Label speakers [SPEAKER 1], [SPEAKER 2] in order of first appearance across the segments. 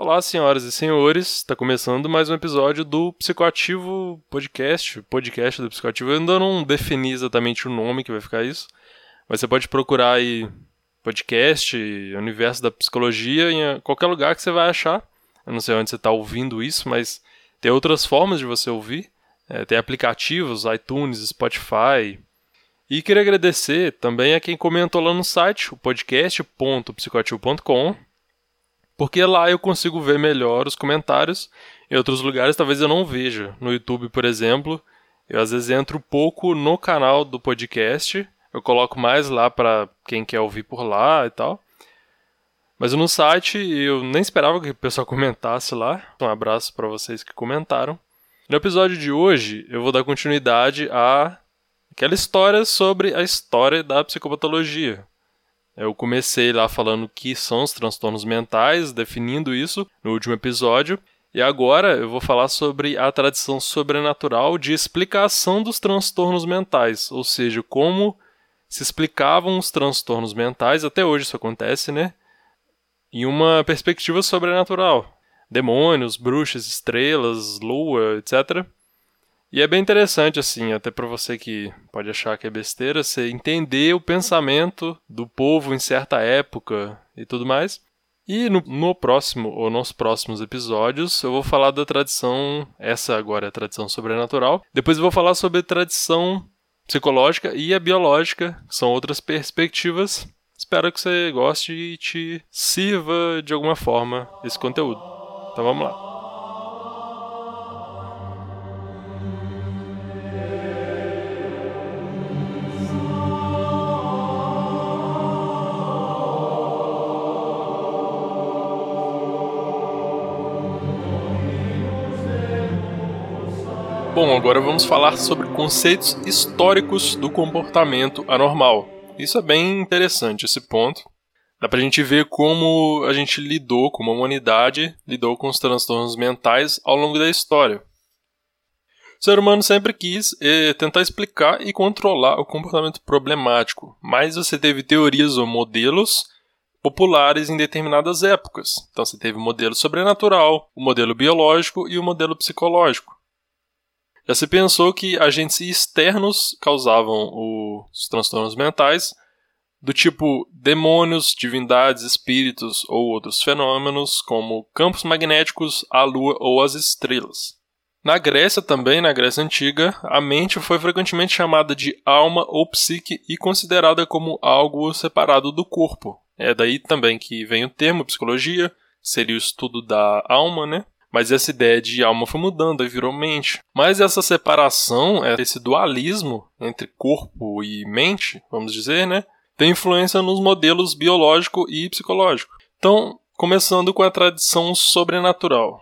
[SPEAKER 1] Olá, senhoras e senhores, está começando mais um episódio do Psicoativo Podcast, podcast do Psicoativo. Eu ainda não defini exatamente o nome que vai ficar isso, mas você pode procurar aí podcast, universo da psicologia, em qualquer lugar que você vai achar. Eu não sei onde você está ouvindo isso, mas tem outras formas de você ouvir. É, tem aplicativos, iTunes, Spotify. E queria agradecer também a quem comentou lá no site, o podcast.psicoativo.com porque lá eu consigo ver melhor os comentários. Em outros lugares talvez eu não veja. No YouTube, por exemplo, eu às vezes entro pouco no canal do podcast. Eu coloco mais lá para quem quer ouvir por lá e tal. Mas no site eu nem esperava que o pessoal comentasse lá. Um abraço para vocês que comentaram. No episódio de hoje eu vou dar continuidade a aquela história sobre a história da psicopatologia. Eu comecei lá falando que são os transtornos mentais, definindo isso no último episódio. E agora eu vou falar sobre a tradição sobrenatural de explicação dos transtornos mentais, ou seja, como se explicavam os transtornos mentais, até hoje isso acontece, né? Em uma perspectiva sobrenatural. Demônios, bruxas, estrelas, lua, etc. E é bem interessante, assim, até para você que pode achar que é besteira, você entender o pensamento do povo em certa época e tudo mais. E no, no, próximo, ou nos próximos episódios, eu vou falar da tradição, essa agora é a tradição sobrenatural. Depois eu vou falar sobre a tradição psicológica e a biológica, que são outras perspectivas. Espero que você goste e te sirva de alguma forma esse conteúdo. Então vamos lá. Bom, agora vamos falar sobre conceitos históricos do comportamento anormal. Isso é bem interessante, esse ponto. Dá pra gente ver como a gente lidou, como a humanidade lidou com os transtornos mentais ao longo da história. O ser humano sempre quis eh, tentar explicar e controlar o comportamento problemático, mas você teve teorias ou modelos populares em determinadas épocas. Então você teve o modelo sobrenatural, o modelo biológico e o modelo psicológico. Já se pensou que agentes externos causavam os transtornos mentais, do tipo demônios, divindades, espíritos ou outros fenômenos, como campos magnéticos, a lua ou as estrelas. Na Grécia também, na Grécia Antiga, a mente foi frequentemente chamada de alma ou psique e considerada como algo separado do corpo. É daí também que vem o termo psicologia, seria o estudo da alma, né? Mas essa ideia de alma foi mudando, aí virou mente. Mas essa separação, é, esse dualismo entre corpo e mente, vamos dizer, né? Tem influência nos modelos biológico e psicológico. Então, começando com a tradição sobrenatural.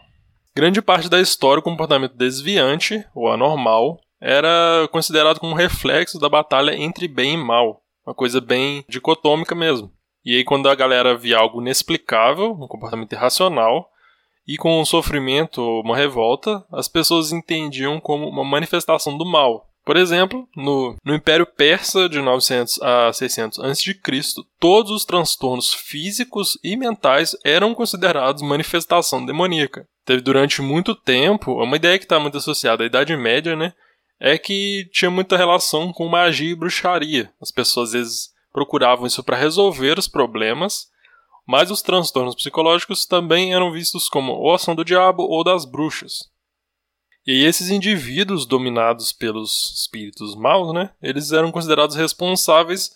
[SPEAKER 1] Grande parte da história, o comportamento desviante, ou anormal, era considerado como reflexo da batalha entre bem e mal. Uma coisa bem dicotômica mesmo. E aí, quando a galera via algo inexplicável, um comportamento irracional, e com um sofrimento ou uma revolta, as pessoas entendiam como uma manifestação do mal. Por exemplo, no, no Império Persa de 900 a 600 a.C., todos os transtornos físicos e mentais eram considerados manifestação demoníaca. Teve durante muito tempo, uma ideia que está muito associada à Idade Média, né? É que tinha muita relação com magia e bruxaria. As pessoas às vezes procuravam isso para resolver os problemas, mas os transtornos psicológicos também eram vistos como ou ação do diabo ou das bruxas. E esses indivíduos dominados pelos espíritos maus, né, eles eram considerados responsáveis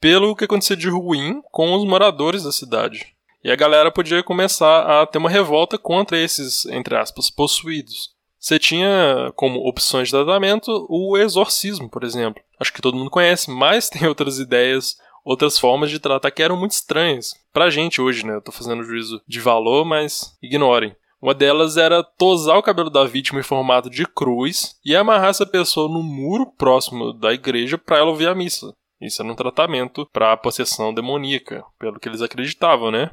[SPEAKER 1] pelo que acontecia de ruim com os moradores da cidade. E a galera podia começar a ter uma revolta contra esses, entre aspas, possuídos. Você tinha como opções de tratamento o exorcismo, por exemplo. Acho que todo mundo conhece, mas tem outras ideias outras formas de tratar que eram muito estranhas. Pra gente hoje, né? Eu tô fazendo juízo de valor, mas ignorem. Uma delas era tosar o cabelo da vítima em formato de cruz e amarrar essa pessoa no muro próximo da igreja para ela ouvir a missa. Isso era um tratamento para possessão demoníaca, pelo que eles acreditavam, né?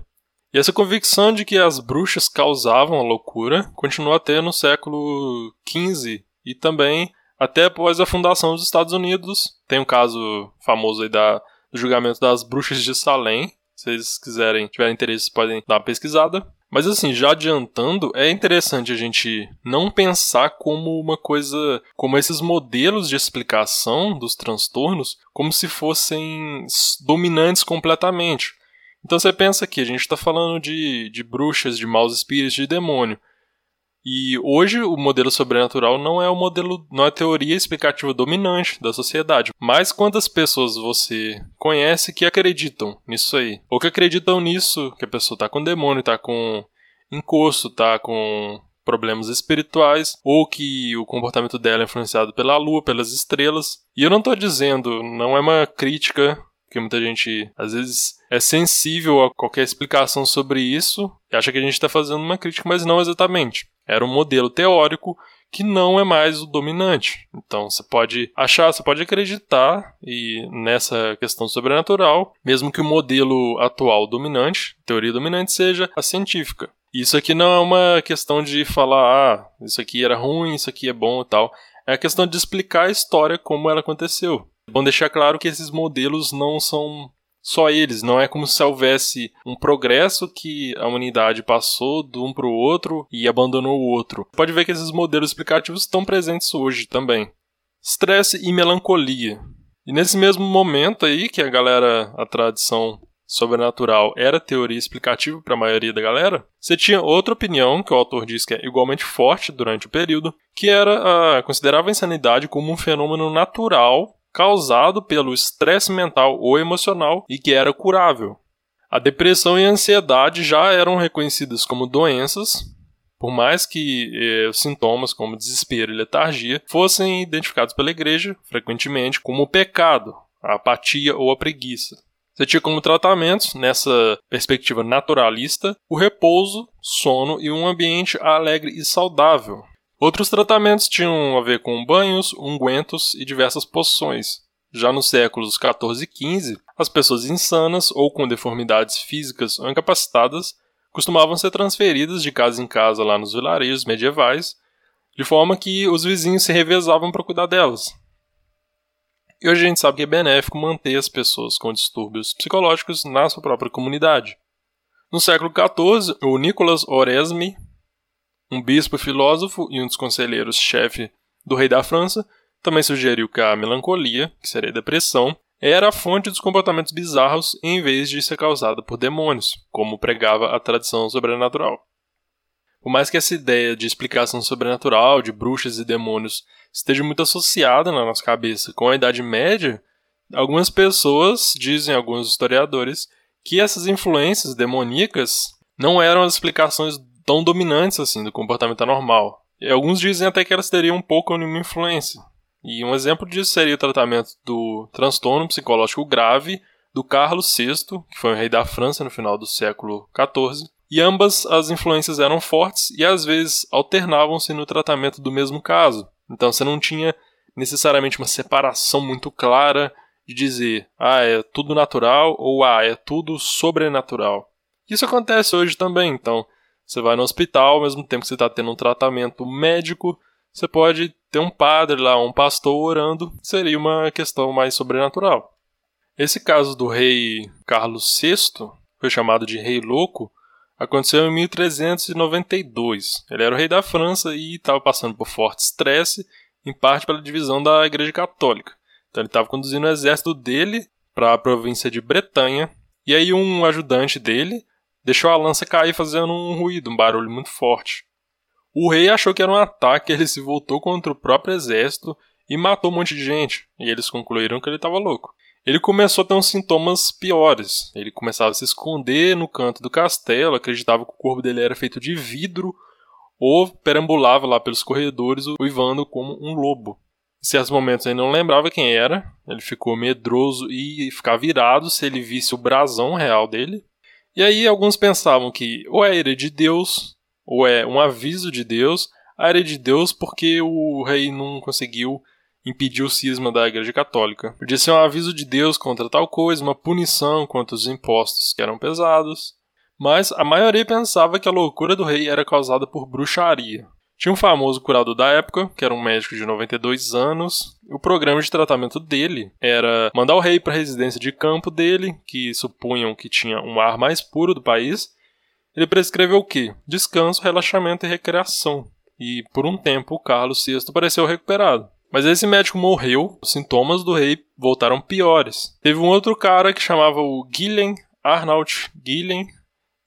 [SPEAKER 1] E essa convicção de que as bruxas causavam a loucura continua até no século XV e também até após a fundação dos Estados Unidos. Tem um caso famoso aí da do julgamento das bruxas de Salem, Se vocês quiserem, tiverem interesse, podem dar uma pesquisada. Mas assim, já adiantando, é interessante a gente não pensar como uma coisa, como esses modelos de explicação dos transtornos, como se fossem dominantes completamente. Então você pensa que a gente está falando de, de bruxas, de maus espíritos, de demônio. E hoje o modelo sobrenatural não é o modelo, não é a teoria explicativa dominante da sociedade. Mas quantas pessoas você conhece que acreditam nisso aí? Ou que acreditam nisso, que a pessoa está com demônio, está com encosto, está com problemas espirituais, ou que o comportamento dela é influenciado pela lua, pelas estrelas. E eu não estou dizendo, não é uma crítica porque muita gente às vezes é sensível a qualquer explicação sobre isso e acha que a gente está fazendo uma crítica, mas não exatamente. Era um modelo teórico que não é mais o dominante. Então você pode achar, você pode acreditar e nessa questão sobrenatural, mesmo que o modelo atual dominante, teoria dominante seja a científica. Isso aqui não é uma questão de falar, ah, isso aqui era ruim, isso aqui é bom e tal. É a questão de explicar a história como ela aconteceu. É bom deixar claro que esses modelos não são só eles, não é como se houvesse um progresso que a humanidade passou de um para o outro e abandonou o outro. Pode ver que esses modelos explicativos estão presentes hoje também. Estresse e melancolia. E nesse mesmo momento aí que a galera, a tradição sobrenatural era teoria explicativa para a maioria da galera, você tinha outra opinião que o autor diz que é igualmente forte durante o período, que era a considerava a insanidade como um fenômeno natural causado pelo estresse mental ou emocional e que era curável. A depressão e a ansiedade já eram reconhecidas como doenças, por mais que eh, sintomas como desespero e letargia fossem identificados pela igreja frequentemente como pecado, a apatia ou a preguiça. Você tinha como tratamentos, nessa perspectiva naturalista, o repouso, sono e um ambiente alegre e saudável, Outros tratamentos tinham a ver com banhos, ungüentos e diversas poções. Já nos séculos XIV e XV, as pessoas insanas ou com deformidades físicas ou incapacitadas costumavam ser transferidas de casa em casa lá nos vilarejos medievais, de forma que os vizinhos se revezavam para cuidar delas. E hoje a gente sabe que é benéfico manter as pessoas com distúrbios psicológicos na sua própria comunidade. No século XIV, o Nicolas Oresme um bispo filósofo e um dos conselheiros-chefe do rei da França também sugeriu que a melancolia, que seria depressão, era a fonte dos comportamentos bizarros em vez de ser causada por demônios, como pregava a tradição sobrenatural. Por mais que essa ideia de explicação sobrenatural, de bruxas e demônios, esteja muito associada na nossa cabeça com a Idade Média, algumas pessoas, dizem alguns historiadores, que essas influências demoníacas não eram as explicações tão dominantes assim do comportamento anormal. E alguns dizem até que elas teriam um pouco nenhuma influência. E um exemplo disso seria o tratamento do transtorno psicológico grave do Carlos VI, que foi o rei da França no final do século XIV, e ambas as influências eram fortes e às vezes alternavam-se no tratamento do mesmo caso. Então você não tinha necessariamente uma separação muito clara de dizer, ah, é tudo natural ou ah, é tudo sobrenatural. Isso acontece hoje também, então você vai no hospital, ao mesmo tempo que você está tendo um tratamento médico, você pode ter um padre lá, um pastor orando, seria uma questão mais sobrenatural. Esse caso do rei Carlos VI, foi chamado de Rei Louco, aconteceu em 1392. Ele era o rei da França e estava passando por forte estresse, em parte pela divisão da Igreja Católica. Então ele estava conduzindo o exército dele para a província de Bretanha, e aí um ajudante dele deixou a lança cair fazendo um ruído, um barulho muito forte. O rei achou que era um ataque, ele se voltou contra o próprio exército e matou um monte de gente, e eles concluíram que ele estava louco. Ele começou a ter uns sintomas piores. Ele começava a se esconder no canto do castelo, acreditava que o corpo dele era feito de vidro, ou perambulava lá pelos corredores uivando como um lobo. Em certos momentos ele não lembrava quem era, ele ficou medroso e ficava virado se ele visse o brasão real dele. E aí alguns pensavam que ou é ira de Deus, ou é um aviso de Deus, a ira de Deus porque o rei não conseguiu impedir o cisma da Igreja Católica. Podia ser um aviso de Deus contra tal coisa, uma punição contra os impostos que eram pesados. Mas a maioria pensava que a loucura do rei era causada por bruxaria. Tinha um famoso curador da época, que era um médico de 92 anos. O programa de tratamento dele era mandar o rei para a residência de campo dele, que supunham que tinha um ar mais puro do país. Ele prescreveu o quê? Descanso, relaxamento e recreação. E por um tempo o Carlos VI pareceu recuperado. Mas esse médico morreu, os sintomas do rei voltaram piores. Teve um outro cara que chamava o Guilhem Arnaut Guilhem,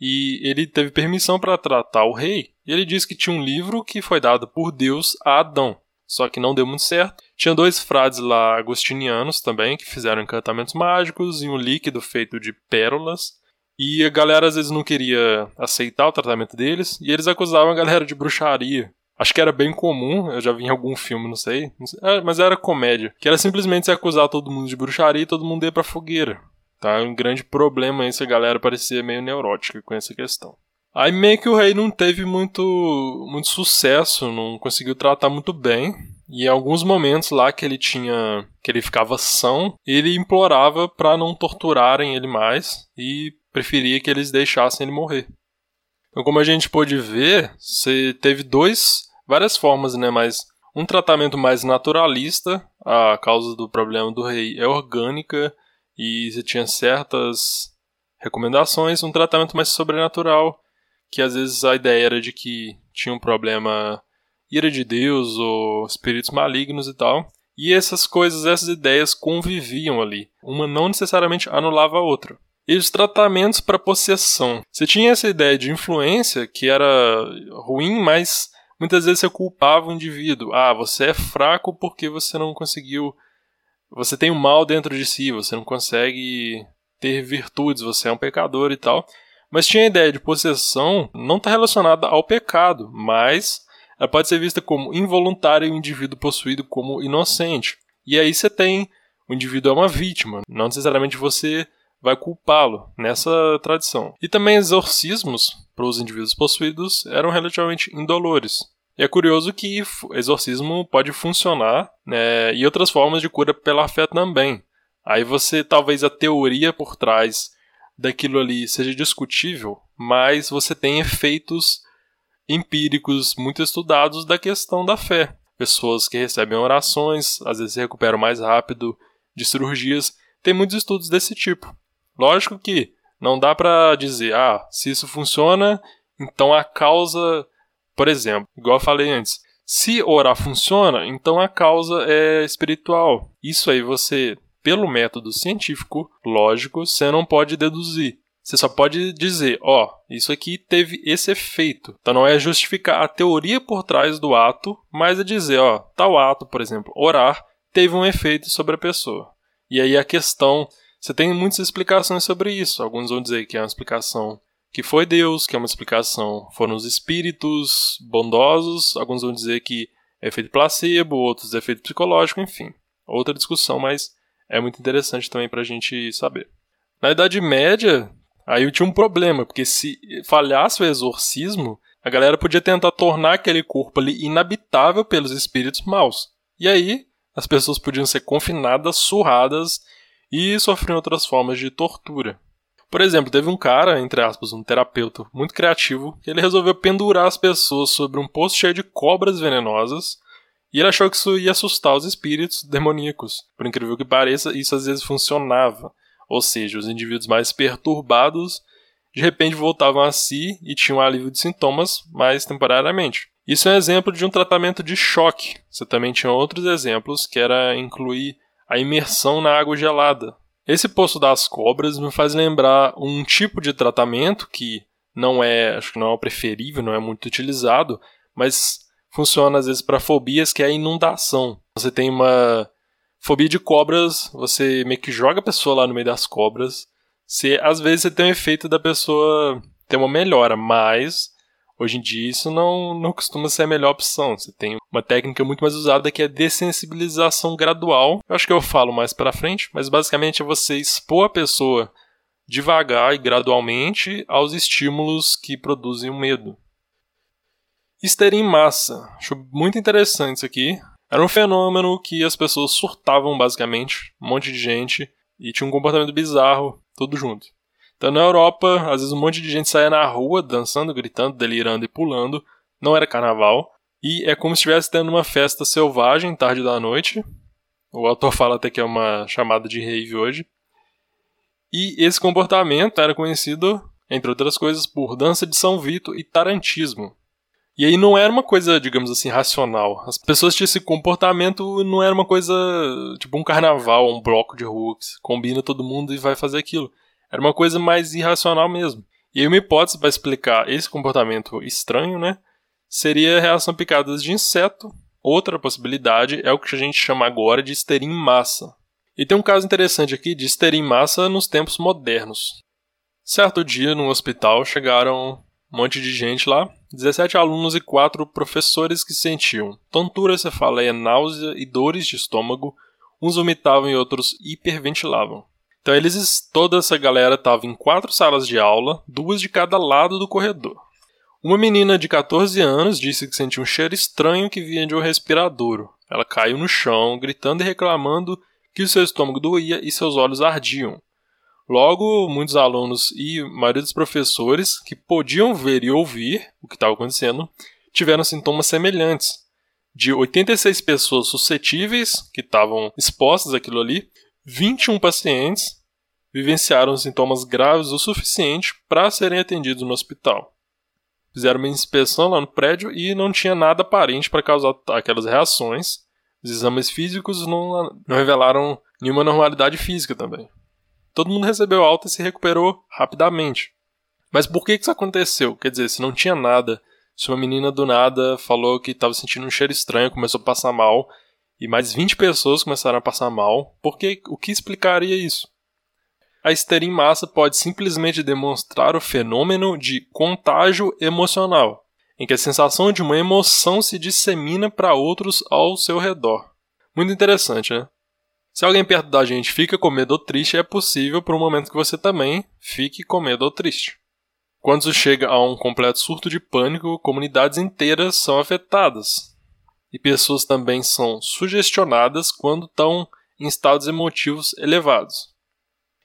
[SPEAKER 1] e ele teve permissão para tratar o rei. E ele disse que tinha um livro que foi dado por Deus a Adão, só que não deu muito certo. Tinha dois frades lá agostinianos também que fizeram encantamentos mágicos e um líquido feito de pérolas. E a galera às vezes não queria aceitar o tratamento deles e eles acusavam a galera de bruxaria. Acho que era bem comum, eu já vi em algum filme, não sei, não sei é, mas era comédia. Que era simplesmente se acusar todo mundo de bruxaria e todo mundo ia pra fogueira. Tá um grande problema essa galera parecia meio neurótica com essa questão. Aí meio que o rei não teve muito, muito sucesso, não conseguiu tratar muito bem. E em alguns momentos lá que ele tinha, que ele ficava são, ele implorava para não torturarem ele mais e preferia que eles deixassem ele morrer. Então, como a gente pôde ver, você teve dois, várias formas, né? Mas um tratamento mais naturalista, a causa do problema do rei é orgânica e você tinha certas recomendações, um tratamento mais sobrenatural, que às vezes a ideia era de que tinha um problema ira de Deus ou espíritos malignos e tal. E essas coisas, essas ideias conviviam ali. Uma não necessariamente anulava a outra. E os tratamentos para possessão. Você tinha essa ideia de influência que era ruim, mas muitas vezes você culpava o indivíduo. Ah, você é fraco porque você não conseguiu você tem o mal dentro de si, você não consegue ter virtudes, você é um pecador e tal. Mas tinha a ideia de possessão não está relacionada ao pecado, mas ela pode ser vista como involuntária e o indivíduo possuído como inocente. E aí você tem o indivíduo é uma vítima, não necessariamente você vai culpá-lo nessa tradição. E também exorcismos para os indivíduos possuídos eram relativamente indolores. É curioso que exorcismo pode funcionar né, e outras formas de cura pela fé também. Aí você, talvez a teoria por trás daquilo ali seja discutível, mas você tem efeitos empíricos muito estudados da questão da fé. Pessoas que recebem orações, às vezes se recuperam mais rápido de cirurgias. Tem muitos estudos desse tipo. Lógico que não dá para dizer, ah, se isso funciona, então a causa por exemplo, igual eu falei antes, se orar funciona, então a causa é espiritual. Isso aí você, pelo método científico, lógico, você não pode deduzir. Você só pode dizer, ó, oh, isso aqui teve esse efeito. Então não é justificar a teoria por trás do ato, mas é dizer, ó, tal ato, por exemplo, orar, teve um efeito sobre a pessoa. E aí a questão, você tem muitas explicações sobre isso. Alguns vão dizer que é uma explicação que foi Deus, que é uma explicação. Foram os espíritos bondosos, alguns vão dizer que é efeito placebo, outros é efeito psicológico, enfim. Outra discussão, mas é muito interessante também para a gente saber. Na Idade Média, aí eu tinha um problema, porque se falhasse o exorcismo, a galera podia tentar tornar aquele corpo ali inabitável pelos espíritos maus. E aí, as pessoas podiam ser confinadas, surradas e sofriam outras formas de tortura. Por exemplo, teve um cara, entre aspas, um terapeuta muito criativo, que ele resolveu pendurar as pessoas sobre um poço cheio de cobras venenosas e ele achou que isso ia assustar os espíritos demoníacos. Por incrível que pareça, isso às vezes funcionava. Ou seja, os indivíduos mais perturbados de repente voltavam a si e tinham alívio de sintomas, mas temporariamente. Isso é um exemplo de um tratamento de choque. Você também tinha outros exemplos, que era incluir a imersão na água gelada, esse poço das cobras me faz lembrar um tipo de tratamento que não é, acho que não é o preferível, não é muito utilizado, mas funciona às vezes para fobias que é a inundação. Você tem uma fobia de cobras, você meio que joga a pessoa lá no meio das cobras. Você, às vezes você tem o efeito da pessoa ter uma melhora, mas Hoje em dia isso não, não costuma ser a melhor opção. Você tem uma técnica muito mais usada que é dessensibilização gradual. Eu acho que eu falo mais para frente, mas basicamente é você expor a pessoa devagar e gradualmente aos estímulos que produzem o medo. Histeria em massa. Acho muito interessante isso aqui. Era um fenômeno que as pessoas surtavam basicamente, um monte de gente, e tinha um comportamento bizarro, tudo junto. Então na Europa, às vezes um monte de gente saía na rua dançando, gritando, delirando e pulando. Não era carnaval. E é como se estivesse tendo uma festa selvagem tarde da noite. O autor fala até que é uma chamada de rave hoje. E esse comportamento era conhecido, entre outras coisas, por dança de São Vito e tarantismo. E aí não era uma coisa, digamos assim, racional. As pessoas tinham esse comportamento, não era uma coisa tipo um carnaval, um bloco de rua que combina todo mundo e vai fazer aquilo. Era uma coisa mais irracional mesmo. E uma hipótese para explicar esse comportamento estranho, né, seria a reação picadas de inseto. Outra possibilidade é o que a gente chama agora de histeria em massa. E tem um caso interessante aqui de histeria em massa nos tempos modernos. Certo dia, no hospital, chegaram um monte de gente lá, 17 alunos e 4 professores que sentiam tontura, cefaleia, náusea e dores de estômago, uns vomitavam e outros hiperventilavam. Então eles, toda essa galera estava em quatro salas de aula, duas de cada lado do corredor. Uma menina de 14 anos disse que sentiu um cheiro estranho que vinha de um respiradouro. Ela caiu no chão, gritando e reclamando que o seu estômago doía e seus olhos ardiam. Logo, muitos alunos e maioria dos professores que podiam ver e ouvir o que estava acontecendo tiveram sintomas semelhantes. De 86 pessoas suscetíveis que estavam expostas àquilo ali, 21 pacientes vivenciaram sintomas graves o suficiente para serem atendidos no hospital. Fizeram uma inspeção lá no prédio e não tinha nada aparente para causar aquelas reações. Os exames físicos não, não revelaram nenhuma normalidade física também. Todo mundo recebeu alta e se recuperou rapidamente. Mas por que isso aconteceu? Quer dizer, se não tinha nada, se uma menina do nada falou que estava sentindo um cheiro estranho, começou a passar mal, e mais 20 pessoas começaram a passar mal, porque o que explicaria isso? A histeria em massa pode simplesmente demonstrar o fenômeno de contágio emocional, em que a sensação de uma emoção se dissemina para outros ao seu redor. Muito interessante, né? Se alguém perto da gente fica com medo ou triste, é possível por um momento que você também fique com medo ou triste. Quando isso chega a um completo surto de pânico, comunidades inteiras são afetadas, e pessoas também são sugestionadas quando estão em estados emotivos elevados.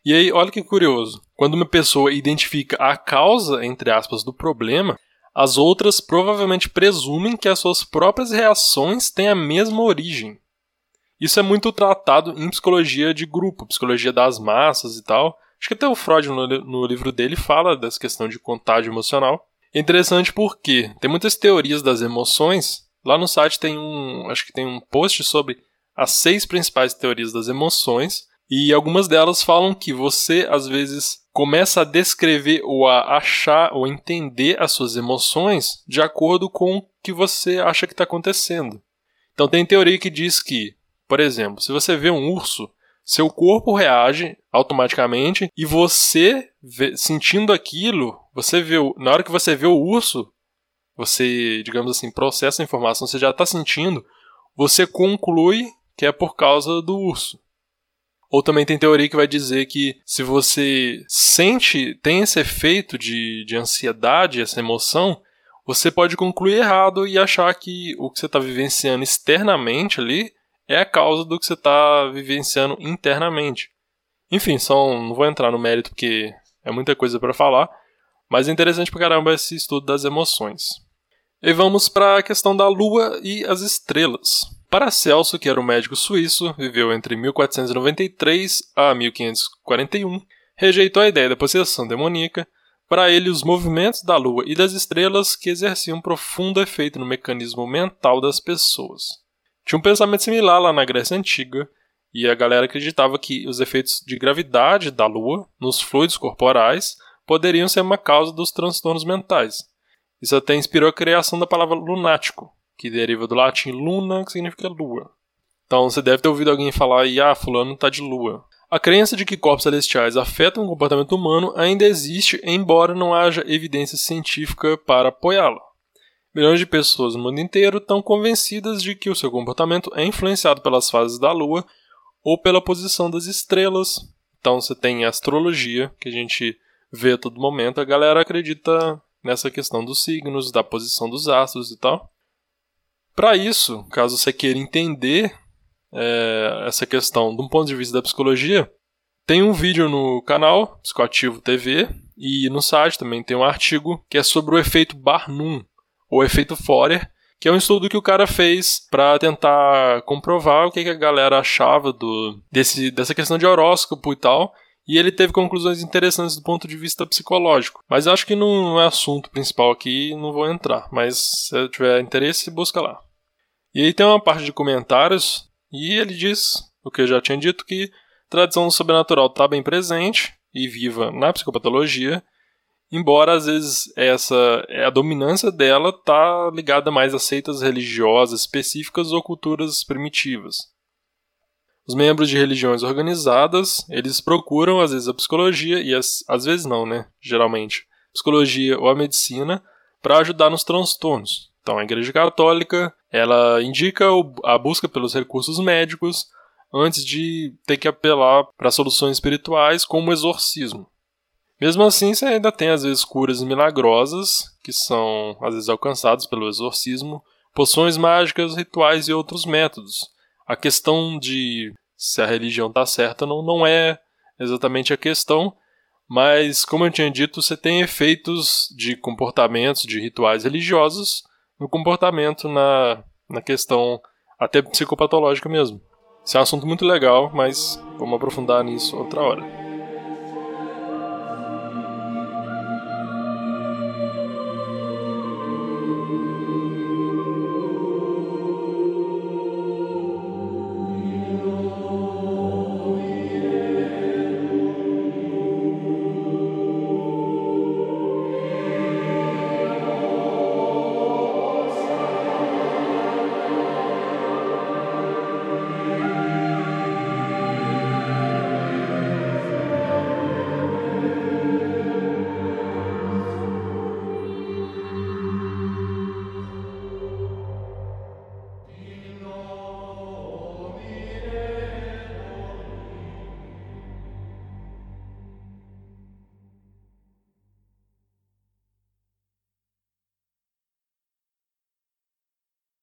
[SPEAKER 1] E aí, olha que curioso. Quando uma pessoa identifica a causa, entre aspas, do problema, as outras provavelmente presumem que as suas próprias reações têm a mesma origem. Isso é muito tratado em psicologia de grupo, psicologia das massas e tal. Acho que até o Freud, no, no livro dele, fala dessa questão de contágio emocional. É interessante porque tem muitas teorias das emoções Lá no site tem um, acho que tem um post sobre as seis principais teorias das emoções e algumas delas falam que você às vezes começa a descrever ou a achar ou entender as suas emoções de acordo com o que você acha que está acontecendo. Então tem teoria que diz que, por exemplo, se você vê um urso, seu corpo reage automaticamente e você vê, sentindo aquilo, você vê na hora que você vê o urso, você, digamos assim, processa a informação, você já está sentindo, você conclui que é por causa do urso. Ou também tem teoria que vai dizer que se você sente, tem esse efeito de, de ansiedade, essa emoção, você pode concluir errado e achar que o que você está vivenciando externamente ali é a causa do que você está vivenciando internamente. Enfim, só não vou entrar no mérito porque é muita coisa para falar, mas é interessante pra caramba esse estudo das emoções. E vamos para a questão da Lua e as estrelas. Paracelso, que era um médico suíço, viveu entre 1493 a 1541, rejeitou a ideia da possessão demoníaca. Para ele, os movimentos da Lua e das estrelas que exerciam um profundo efeito no mecanismo mental das pessoas. Tinha um pensamento similar lá na Grécia Antiga, e a galera acreditava que os efeitos de gravidade da Lua nos fluidos corporais poderiam ser uma causa dos transtornos mentais. Isso até inspirou a criação da palavra lunático, que deriva do latim luna, que significa lua. Então você deve ter ouvido alguém falar aí, ah, fulano está de lua. A crença de que corpos celestiais afetam o comportamento humano ainda existe, embora não haja evidência científica para apoiá-la. Milhões de pessoas no mundo inteiro estão convencidas de que o seu comportamento é influenciado pelas fases da Lua ou pela posição das estrelas. Então você tem a astrologia, que a gente vê a todo momento. A galera acredita nessa questão dos signos, da posição dos astros e tal. Para isso, caso você queira entender é, essa questão de um ponto de vista da psicologia, tem um vídeo no canal Psicoativo TV e no site também tem um artigo que é sobre o efeito Barnum, ou efeito Forer, que é um estudo que o cara fez para tentar comprovar o que, que a galera achava do, desse, dessa questão de horóscopo e tal. E ele teve conclusões interessantes do ponto de vista psicológico. Mas acho que não é assunto principal aqui, não vou entrar. Mas se tiver interesse, busca lá. E aí tem uma parte de comentários, e ele diz o que eu já tinha dito, que tradição sobrenatural está bem presente e viva na psicopatologia, embora às vezes essa a dominância dela está ligada mais a seitas religiosas específicas ou culturas primitivas. Os membros de religiões organizadas, eles procuram às vezes a psicologia e as, às vezes não, né? Geralmente, psicologia ou a medicina para ajudar nos transtornos. Então, a Igreja Católica, ela indica a busca pelos recursos médicos antes de ter que apelar para soluções espirituais como o exorcismo. Mesmo assim, você ainda tem às vezes curas milagrosas, que são às vezes alcançadas pelo exorcismo, poções mágicas, rituais e outros métodos a questão de se a religião está certa não, não é exatamente a questão, mas como eu tinha dito, você tem efeitos de comportamentos, de rituais religiosos no comportamento, na, na questão até psicopatológica mesmo. Esse é um assunto muito legal, mas vamos aprofundar nisso outra hora.